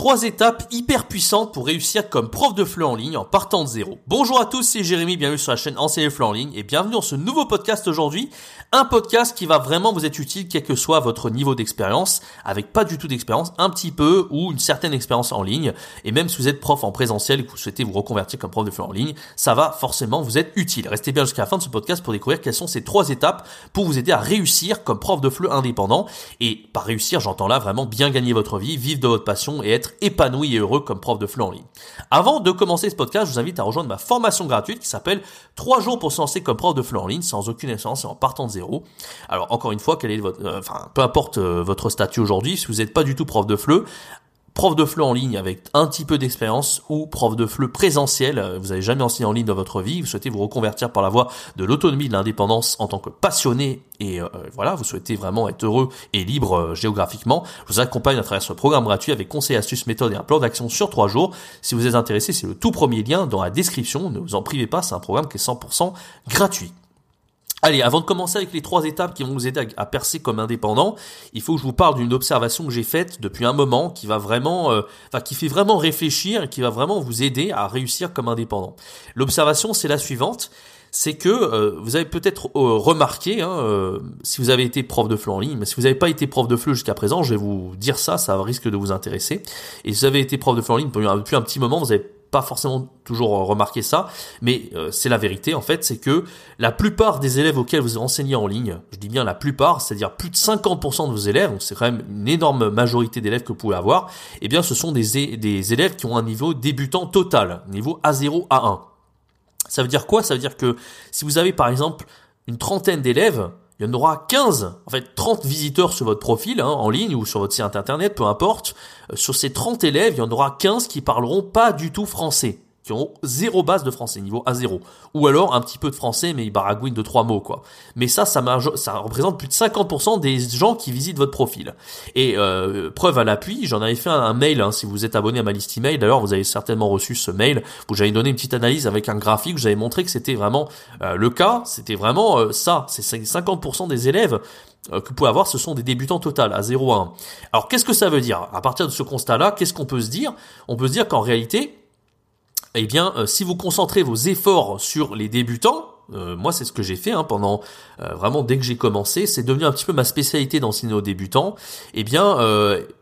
Trois étapes hyper puissantes pour réussir comme prof de FLE en ligne en partant de zéro. Bonjour à tous, c'est Jérémy, bienvenue sur la chaîne Enseigner FLE en ligne et bienvenue dans ce nouveau podcast aujourd'hui. Un podcast qui va vraiment vous être utile quel que soit votre niveau d'expérience, avec pas du tout d'expérience, un petit peu ou une certaine expérience en ligne. Et même si vous êtes prof en présentiel et que vous souhaitez vous reconvertir comme prof de FLE en ligne, ça va forcément vous être utile. Restez bien jusqu'à la fin de ce podcast pour découvrir quelles sont ces trois étapes pour vous aider à réussir comme prof de FLE indépendant. Et par réussir, j'entends là vraiment bien gagner votre vie, vivre de votre passion et être épanoui et heureux comme prof de FLE en ligne. Avant de commencer ce podcast, je vous invite à rejoindre ma formation gratuite qui s'appelle 3 jours pour se lancer comme prof de FLE en ligne sans aucune expérience et en partant de zéro. Alors encore une fois, quel est votre, euh, enfin peu importe euh, votre statut aujourd'hui, si vous n'êtes pas du tout prof de FLE, prof de FLE en ligne avec un petit peu d'expérience ou prof de FLE présentiel, euh, vous n'avez jamais enseigné en ligne dans votre vie, vous souhaitez vous reconvertir par la voie de l'autonomie, de l'indépendance en tant que passionné et euh, voilà, vous souhaitez vraiment être heureux et libre euh, géographiquement, je vous accompagne à travers ce programme gratuit avec conseils, astuces, méthodes et un plan d'action sur trois jours. Si vous êtes intéressé, c'est le tout premier lien dans la description, ne vous en privez pas, c'est un programme qui est 100% gratuit. Allez, avant de commencer avec les trois étapes qui vont vous aider à, percer comme indépendant, il faut que je vous parle d'une observation que j'ai faite depuis un moment qui va vraiment, euh, qui fait vraiment réfléchir et qui va vraiment vous aider à réussir comme indépendant. L'observation, c'est la suivante c'est que euh, vous avez peut-être euh, remarqué, hein, si vous avez été prof de FLE en ligne, mais si vous n'avez pas été prof de FLE jusqu'à présent, je vais vous dire ça, ça risque de vous intéresser. Et si vous avez été prof de FLE en ligne depuis un petit moment, vous avez pas forcément toujours remarqué ça, mais euh, c'est la vérité en fait, c'est que la plupart des élèves auxquels vous enseignez en ligne, je dis bien la plupart, c'est-à-dire plus de 50% de vos élèves, donc c'est quand même une énorme majorité d'élèves que vous pouvez avoir, eh bien ce sont des, des élèves qui ont un niveau débutant total, niveau A0, A1. Ça veut dire quoi? Ça veut dire que si vous avez par exemple une trentaine d'élèves, il y en aura 15, en fait 30 visiteurs sur votre profil, hein, en ligne ou sur votre site internet, peu importe. Euh, sur ces 30 élèves, il y en aura 15 qui parleront pas du tout français qui ont zéro base de français, niveau A0. Ou alors un petit peu de français, mais ils baragouinent de trois mots, quoi. Mais ça, ça, ça représente plus de 50% des gens qui visitent votre profil. Et euh, preuve à l'appui, j'en avais fait un, mail, hein, si vous êtes abonné à ma liste email, d'ailleurs, vous avez certainement reçu ce mail, où j'avais donné une petite analyse avec un graphique, où j'avais montré que c'était vraiment euh, le cas, c'était vraiment euh, ça, c'est 50% des élèves que vous pouvez avoir, ce sont des débutants total à 0 à 1. Alors qu'est-ce que ça veut dire? À partir de ce constat-là, qu'est-ce qu'on peut se dire? On peut se dire qu'en réalité, eh bien, euh, si vous concentrez vos efforts sur les débutants, euh, moi c'est ce que j'ai fait hein, pendant euh, vraiment dès que j'ai commencé, c'est devenu un petit peu ma spécialité d'enseigner aux débutants. Eh bien,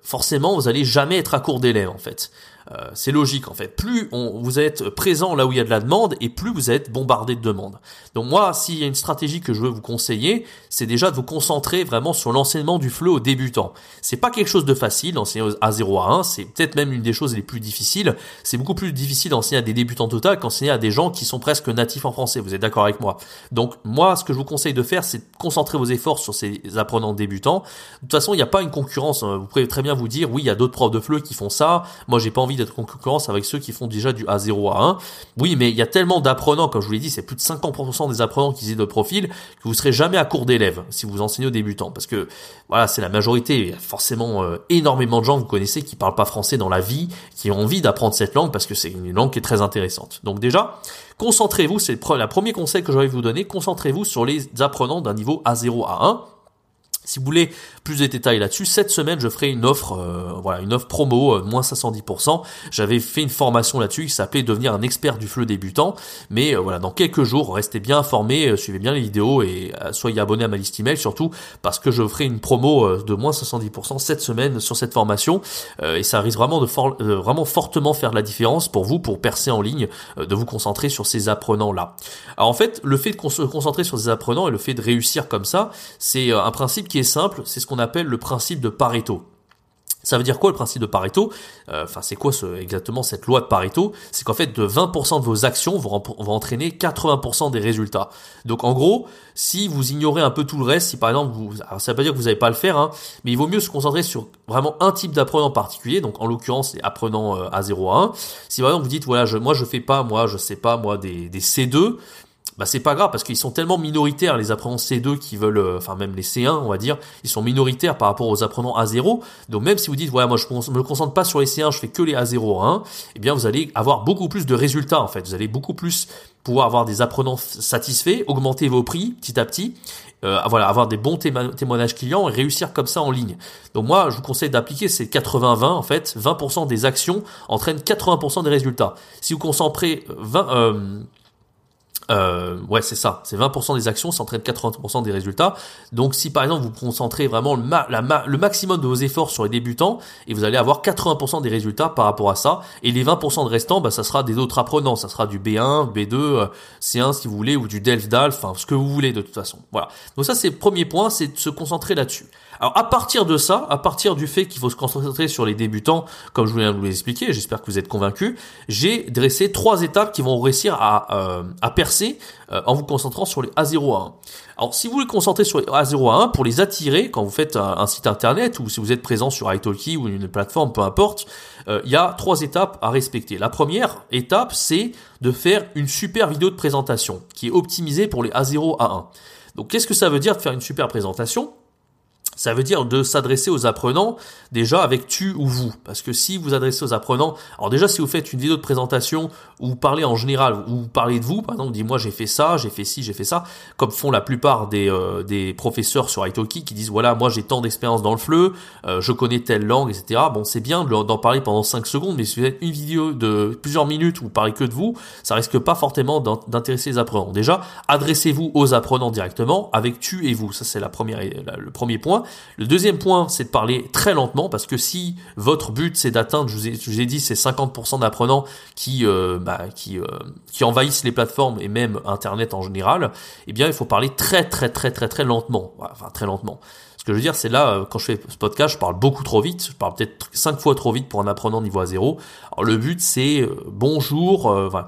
forcément, vous allez jamais être à court d'élèves en fait. Euh, c'est logique en fait. Plus vous êtes présent là où il y a de la demande et plus vous êtes bombardé de demandes. Donc moi, s'il y a une stratégie que je veux vous conseiller, c'est déjà de vous concentrer vraiment sur l'enseignement du FLE aux débutants. C'est pas quelque chose de facile d'enseigner à 0 à 1, c'est peut-être même une des choses les plus difficiles. C'est beaucoup plus difficile d'enseigner à des débutants total qu'enseigner à des gens qui sont presque natifs en français. Vous êtes d'accord avec moi? Donc moi, ce que je vous conseille de faire, c'est de concentrer vos efforts sur ces apprenants débutants. De toute façon, il n'y a pas une concurrence. Vous pouvez très bien vous dire, oui, il y a d'autres profs de FLE qui font ça. Moi, j'ai pas envie d'être concurrence avec ceux qui font déjà du A0 à 1. Oui, mais il y a tellement d'apprenants, comme je vous l'ai dit, c'est plus de 50% des apprenants qui visitent de profil, que vous serez jamais à court d'élèves si vous enseignez aux débutants. Parce que, voilà, c'est la majorité. Il y a forcément euh, énormément de gens, vous connaissez, qui parlent pas français dans la vie, qui ont envie d'apprendre cette langue parce que c'est une langue qui est très intéressante. Donc déjà, concentrez-vous, c'est le premier conseil que j'aurais vous donner, concentrez-vous sur les apprenants d'un niveau A0 à 1 si vous voulez plus de détails là-dessus, cette semaine je ferai une offre, euh, voilà, une offre promo euh, moins 510%. J'avais fait une formation là-dessus qui s'appelait devenir un expert du fleu débutant. Mais euh, voilà, dans quelques jours, restez bien informés, suivez bien les vidéos et soyez abonnés à ma liste email surtout parce que je ferai une promo de moins 70% cette semaine sur cette formation et ça risque vraiment de vraiment fortement faire la différence pour vous pour percer en ligne, de vous concentrer sur ces apprenants là. Alors en fait, le fait de se concentrer sur ces apprenants et le fait de réussir comme ça, c'est un principe qui simple, c'est ce qu'on appelle le principe de Pareto. Ça veut dire quoi le principe de Pareto? Euh, Enfin, c'est quoi ce, exactement cette loi de Pareto? C'est qu'en fait, de 20% de vos actions vont, entraîner 80% des résultats. Donc, en gros, si vous ignorez un peu tout le reste, si par exemple, vous, ça veut pas dire que vous n'allez pas le faire, hein, mais il vaut mieux se concentrer sur vraiment un type d'apprenant particulier. Donc, en l'occurrence, les apprenants euh, à 0 à 1. Si par exemple vous dites, voilà, je, moi je fais pas, moi je sais pas, moi des C2, bah c'est pas grave parce qu'ils sont tellement minoritaires les apprenants C2 qui veulent, euh, enfin même les C1 on va dire, ils sont minoritaires par rapport aux apprenants A0. Donc même si vous dites voilà moi je me concentre pas sur les C1, je fais que les A0 A1, eh bien vous allez avoir beaucoup plus de résultats en fait. Vous allez beaucoup plus pouvoir avoir des apprenants satisfaits, augmenter vos prix petit à petit, euh, voilà, avoir des bons témoignages clients et réussir comme ça en ligne. Donc moi, je vous conseille d'appliquer ces 80-20 en fait. 20% des actions entraînent 80% des résultats. Si vous concentrez 20, euh, euh, ouais, c'est ça. C'est 20% des actions, ça entraîne 80% des résultats. Donc, si par exemple vous concentrez vraiment le, le maximum de vos efforts sur les débutants, et vous allez avoir 80% des résultats par rapport à ça. Et les 20% de restants, bah, ça sera des autres apprenants. Ça sera du B1, B2, C1 si vous voulez, ou du Delft DALF, enfin ce que vous voulez de toute façon. Voilà. Donc ça, c'est le premier point, c'est de se concentrer là-dessus. Alors à partir de ça, à partir du fait qu'il faut se concentrer sur les débutants, comme je viens vous l'expliquer, j'espère que vous êtes convaincus, j'ai dressé trois étapes qui vont réussir à, euh, à percer euh, en vous concentrant sur les A0 à 1. Alors si vous voulez concentrer sur les A0 à 1 pour les attirer quand vous faites un, site internet ou si vous êtes présent sur italki ou une plateforme, peu importe, euh, il y a trois étapes à respecter. La première étape, c'est de faire une super vidéo de présentation qui est optimisée pour les A0 à 1. Donc qu'est-ce que ça veut dire de faire une super présentation? Ça veut dire de s'adresser aux apprenants déjà avec tu ou vous. Parce que si vous adressez aux apprenants, alors déjà si vous faites une vidéo de présentation vous parlez en général, ou parlez de vous, par exemple, dis-moi j'ai fait ça, j'ai fait ci, j'ai fait ça, comme font la plupart des, euh, des professeurs sur Italki qui disent voilà moi j'ai tant d'expérience dans le fleu, euh, je connais telle langue, etc. Bon c'est bien d'en parler pendant 5 secondes, mais si vous faites une vidéo de plusieurs minutes où vous parlez que de vous, ça risque pas fortement d'intéresser les apprenants. Déjà, adressez-vous aux apprenants directement avec tu et vous. Ça c'est la première, le premier point. Le deuxième point, c'est de parler très lentement parce que si votre but c'est d'atteindre, je vous ai, dit, c'est 50% d'apprenants qui, euh, bah, qui, euh, qui envahissent les plateformes et même Internet en général, eh bien, il faut parler très très très très très lentement. Enfin, très lentement que je veux dire, c'est là, euh, quand je fais ce podcast, je parle beaucoup trop vite. Je parle peut-être cinq fois trop vite pour un apprenant niveau A0. Alors, le but, c'est euh, bonjour. Euh, enfin,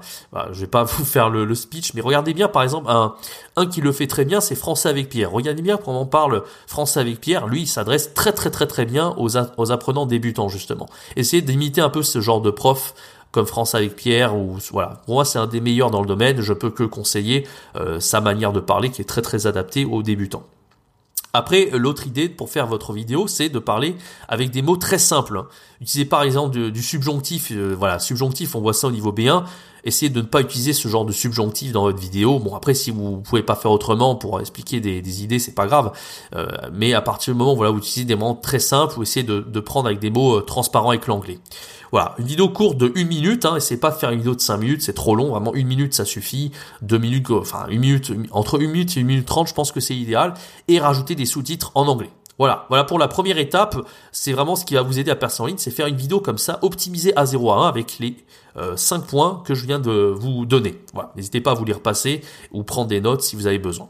je vais pas vous faire le, speech, mais regardez bien, par exemple, un, un qui le fait très bien, c'est Français avec Pierre. Regardez bien comment on parle Français avec Pierre. Lui, il s'adresse très très très très bien aux, aux apprenants débutants, justement. Essayez d'imiter un peu ce genre de prof comme France avec Pierre ou voilà. Pour moi, c'est un des meilleurs dans le domaine. Je peux que conseiller sa manière de parler qui est très très adaptée aux débutants. Après, l'autre idée pour faire votre vidéo, c'est de parler avec des mots très simples. Utilisez par exemple du, subjonctif. Euh, voilà, subjonctif, on voit ça au niveau B1. Essayez de ne pas utiliser ce genre de subjonctif dans votre vidéo. Bon, après, si vous pouvez pas faire autrement pour expliquer des, idées, c'est pas grave. Euh, mais à partir du moment où voilà, vous utilisez des mots très simples, vous essayez de, de prendre avec des mots euh, transparents avec l'anglais. Voilà, une vidéo courte de une minute, hein, essayez pas de faire une vidéo de 5 minutes, c'est trop long, vraiment une minute ça suffit, deux minutes, enfin une minute, entre une minute et une minute trente, je pense que c'est idéal, et rajouter des sous-titres en anglais. Voilà, voilà pour la première étape, c'est vraiment ce qui va vous aider à percer en ligne, c'est faire une vidéo comme ça, optimisée à 0 à 1 avec les euh, 5 points que je viens de vous donner. Voilà, n'hésitez pas à vous les repasser ou prendre des notes si vous avez besoin.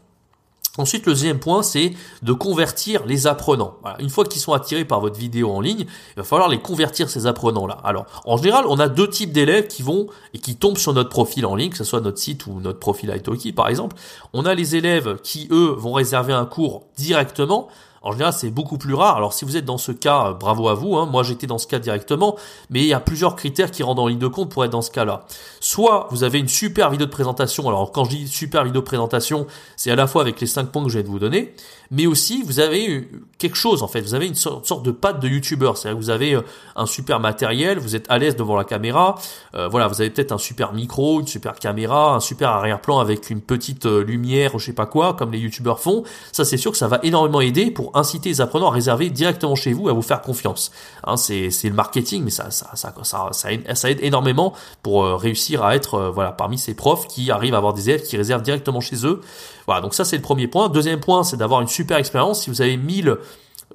Ensuite, le deuxième point, c'est de convertir les apprenants. Une fois qu'ils sont attirés par votre vidéo en ligne, il va falloir les convertir ces apprenants-là. Alors, en général, on a deux types d'élèves qui vont et qui tombent sur notre profil en ligne, que ce soit notre site ou notre profil Italki, par exemple. On a les élèves qui, eux, vont réserver un cours directement. En général, c'est beaucoup plus rare. Alors, si vous êtes dans ce cas, euh, bravo à vous. Hein. Moi, j'étais dans ce cas directement, mais il y a plusieurs critères qui rentrent en ligne de compte pour être dans ce cas-là. Soit vous avez une super vidéo de présentation. Alors, quand je dis super vidéo de présentation, c'est à la fois avec les cinq points que je de vous donner, mais aussi vous avez quelque chose en fait. Vous avez une sorte de patte de youtubeur. C'est-à-dire que vous avez euh, un super matériel, vous êtes à l'aise devant la caméra. Euh, voilà, vous avez peut-être un super micro, une super caméra, un super arrière-plan avec une petite lumière, je sais pas quoi, comme les youtubeurs font. Ça, c'est sûr que ça va énormément aider pour inciter les apprenants à réserver directement chez vous, à vous faire confiance. Hein, c'est le marketing, mais ça aide énormément pour euh, réussir à être euh, voilà parmi ces profs qui arrivent à avoir des élèves qui réservent directement chez eux. Voilà, donc ça c'est le premier point. Deuxième point, c'est d'avoir une super expérience. Si vous avez 1000,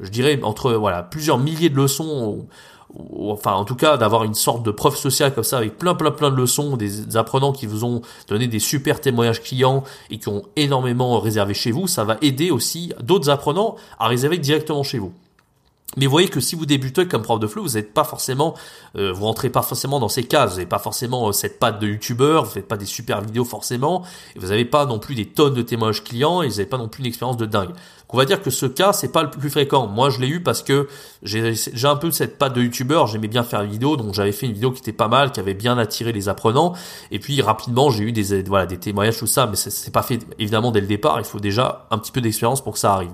je dirais entre voilà plusieurs milliers de leçons enfin en tout cas d'avoir une sorte de preuve sociale comme ça avec plein plein plein de leçons, des apprenants qui vous ont donné des super témoignages clients et qui ont énormément réservé chez vous, ça va aider aussi d'autres apprenants à réserver directement chez vous. Mais vous voyez que si vous débutez comme prof de fleu, vous n'êtes pas forcément, euh, vous rentrez pas forcément dans ces cases. Vous n'avez pas forcément euh, cette patte de youtubeur, vous faites pas des super vidéos forcément, et vous n'avez pas non plus des tonnes de témoignages clients, et vous n'avez pas non plus une expérience de dingue. On va dire que ce cas, c'est pas le plus fréquent. Moi, je l'ai eu parce que j'ai un peu cette patte de youtubeur, j'aimais bien faire une vidéo, donc j'avais fait une vidéo qui était pas mal, qui avait bien attiré les apprenants. Et puis rapidement, j'ai eu des voilà des témoignages tout ça, mais c'est pas fait évidemment dès le départ. Il faut déjà un petit peu d'expérience pour que ça arrive.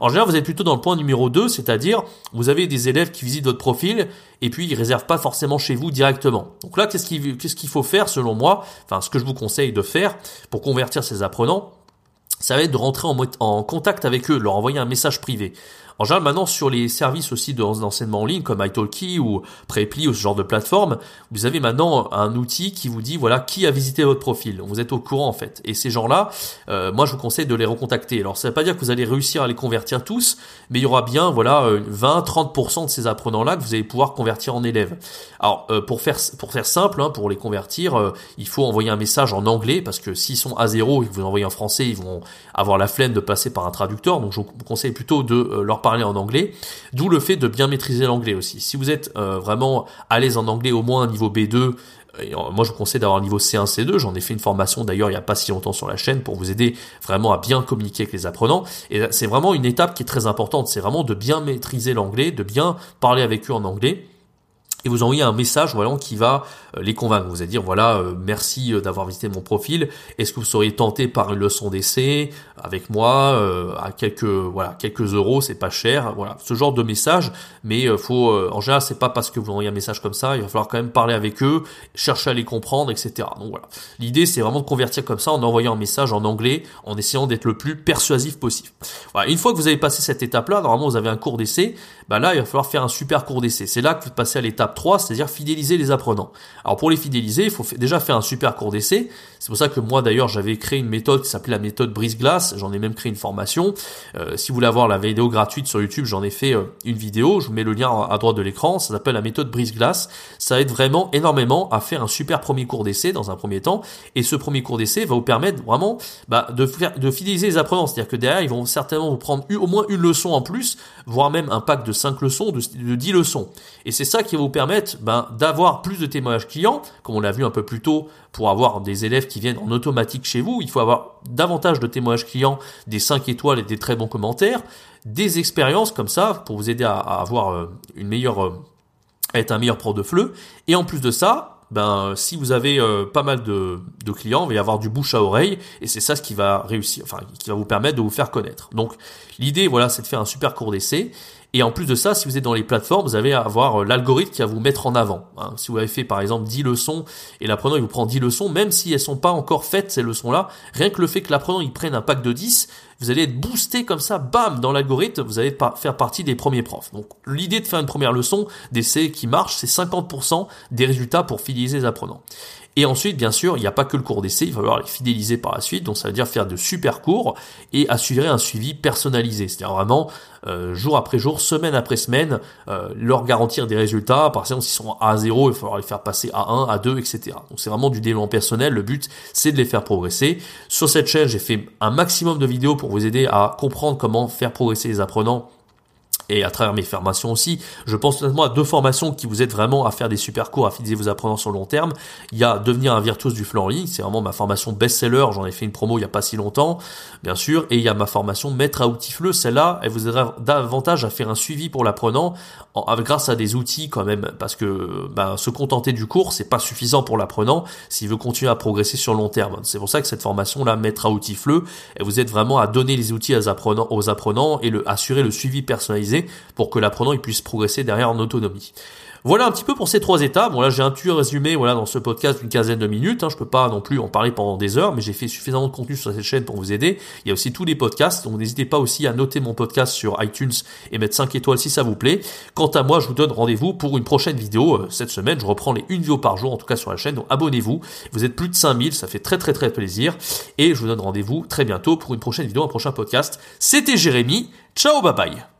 En général, vous êtes plutôt dans le point numéro 2, c'est-à-dire vous avez des élèves qui visitent votre profil et puis ils réservent pas forcément chez vous directement. Donc là, qu'est-ce qu'il qu'est-ce qu'il faut faire selon moi Enfin, ce que je vous conseille de faire pour convertir ces apprenants, ça va être de rentrer en, contact avec eux, leur envoyer un message privé. En général, maintenant, sur les services aussi d'enseignement en ligne, comme italki ou Preply ou ce genre de plateforme, vous avez maintenant un outil qui vous dit, voilà, qui a visité votre profil. Vous êtes au courant, en fait. Et ces gens-là, euh, moi, je vous conseille de les recontacter. Alors, ça ne veut pas dire que vous allez réussir à les convertir tous, mais il y aura bien, voilà, 20-30% euh, de ces apprenants-là que vous allez pouvoir convertir en élèves. Alors, euh, pour faire, pour faire simple, hein, pour les convertir, il faut envoyer un message en anglais, parce que s'ils sont à zéro et que vous envoyez en français, ils vont avoir la flemme de passer par un traducteur. Donc, je vous conseille plutôt de leur parler en anglais, d'où le fait de bien maîtriser l'anglais aussi. Si vous êtes euh, vraiment à l'aise en anglais, au moins niveau B2, et moi je vous conseille d'avoir un niveau C1, C2, j'en ai fait une formation d'ailleurs il n'y a pas si longtemps sur la chaîne pour vous aider vraiment à bien communiquer avec les apprenants. Et c'est vraiment une étape qui est très importante, c'est vraiment de bien maîtriser l'anglais, de bien parler avec eux en anglais et vous envoyez un message voilà qui va euh, les convaincre. Vous allez dire voilà euh, merci euh, d'avoir visité mon profil. Est-ce que vous seriez tenté par une leçon d'essai avec moi à quelques voilà quelques euros c'est pas cher voilà ce genre de message. Mais faut en général c'est pas parce que vous envoyez un message comme ça il va falloir quand même parler avec eux, chercher à les comprendre etc. Donc voilà l'idée c'est vraiment de convertir comme ça en envoyant un message en anglais en essayant d'être le plus persuasif possible. Voilà une fois que vous avez passé cette étape là normalement vous avez un cours d'essai. Bah là il va falloir faire un super cours d'essai. C'est là que vous passez à l'étape 3, c'est-à-dire fidéliser les apprenants. Alors pour les fidéliser, il faut déjà faire un super cours d'essai. C'est pour ça que moi d'ailleurs j'avais créé une méthode qui s'appelait la méthode brise-glace. J'en ai même créé une formation. Euh, si vous voulez avoir la vidéo gratuite sur YouTube, j'en ai fait euh, une vidéo. Je vous mets le lien à droite de l'écran. Ça s'appelle la méthode brise-glace. Ça aide vraiment énormément à faire un super premier cours d'essai dans un premier temps. Et ce premier cours d'essai va vous permettre vraiment bah, de, faire, de fidéliser les apprenants. C'est-à-dire que derrière, ils vont certainement vous prendre au moins une leçon en plus, voire même un pack de 5 leçons, de, de 10 leçons. Et c'est ça qui va vous permettre ben, d'avoir plus de témoignages clients, comme on l'a vu un peu plus tôt, pour avoir des élèves qui viennent en automatique chez vous, il faut avoir davantage de témoignages clients, des 5 étoiles et des très bons commentaires, des expériences comme ça, pour vous aider à, avoir euh, une meilleure, euh, être un meilleur pro de fleu, et en plus de ça, ben si vous avez euh, pas mal de, de, clients, il va y avoir du bouche à oreille et c'est ça ce qui va réussir, enfin qui va vous permettre de vous faire connaître. Donc l'idée voilà, c'est de faire un super cours d'essai et en plus de ça, si vous êtes dans les plateformes, vous allez avoir euh, l'algorithme qui va vous mettre en avant. Hein. Si vous avez fait par exemple 10 leçons et l'apprenant il vous prend 10 leçons, même si elles sont pas encore faites ces leçons-là, rien que le fait que l'apprenant il prenne un pack de 10, vous allez être boosté comme ça, bam, dans l'algorithme, vous allez faire partie des premiers profs. Donc l'idée de faire une première leçon d'essai qui marche, c'est 50% des résultats pour fidéliser les apprenants. Et ensuite, bien sûr, il n'y a pas que le cours d'essai, il va falloir les fidéliser par la suite. Donc ça veut dire faire de super cours et assurer un suivi personnalisé. C'est-à-dire vraiment euh, jour après jour, semaine après semaine, euh, leur garantir des résultats. Par exemple, s'ils sont à 0, il va falloir les faire passer à 1, à 2, etc. Donc c'est vraiment du développement personnel. Le but, c'est de les faire progresser. Sur cette chaîne, j'ai fait un maximum de vidéos pour vous aider à comprendre comment faire progresser les apprenants et à travers mes formations aussi. Je pense notamment à deux formations qui vous aident vraiment à faire des super cours, à fidéliser vos apprenants sur le long terme. Il y a devenir un virtuose du flux en ligne, c'est vraiment ma formation best-seller, j'en ai fait une promo il y a pas si longtemps, bien sûr, et il y a ma formation maître à outils fleu, celle-là, elle vous aidera davantage à faire un suivi pour l'apprenant grâce à des outils quand même, parce que ben, se contenter du cours, c'est pas suffisant pour l'apprenant s'il veut continuer à progresser sur le long terme. C'est pour ça que cette formation-là, maître à outils fleu, elle vous aide vraiment à donner les outils aux apprenants, et assurer le suivi personnalisé pour que l'apprenant puisse progresser derrière en autonomie. Voilà un petit peu pour ces trois étapes. Bon là j'ai un petit résumé voilà dans ce podcast d'une quinzaine de minutes. Hein. Je peux pas non plus en parler pendant des heures, mais j'ai fait suffisamment de contenu sur cette chaîne pour vous aider. Il y a aussi tous les podcasts, donc n'hésitez pas aussi à noter mon podcast sur iTunes et mettre 5 étoiles si ça vous plaît. Quant à moi, je vous donne rendez-vous pour une prochaine vidéo euh, cette semaine. Je reprends les une vidéo par jour en tout cas sur la chaîne, donc abonnez-vous. Vous êtes plus de 5000, ça fait très très très plaisir. Et je vous donne rendez-vous très bientôt pour une prochaine vidéo, un prochain podcast. C'était Jérémy. Ciao, bye bye.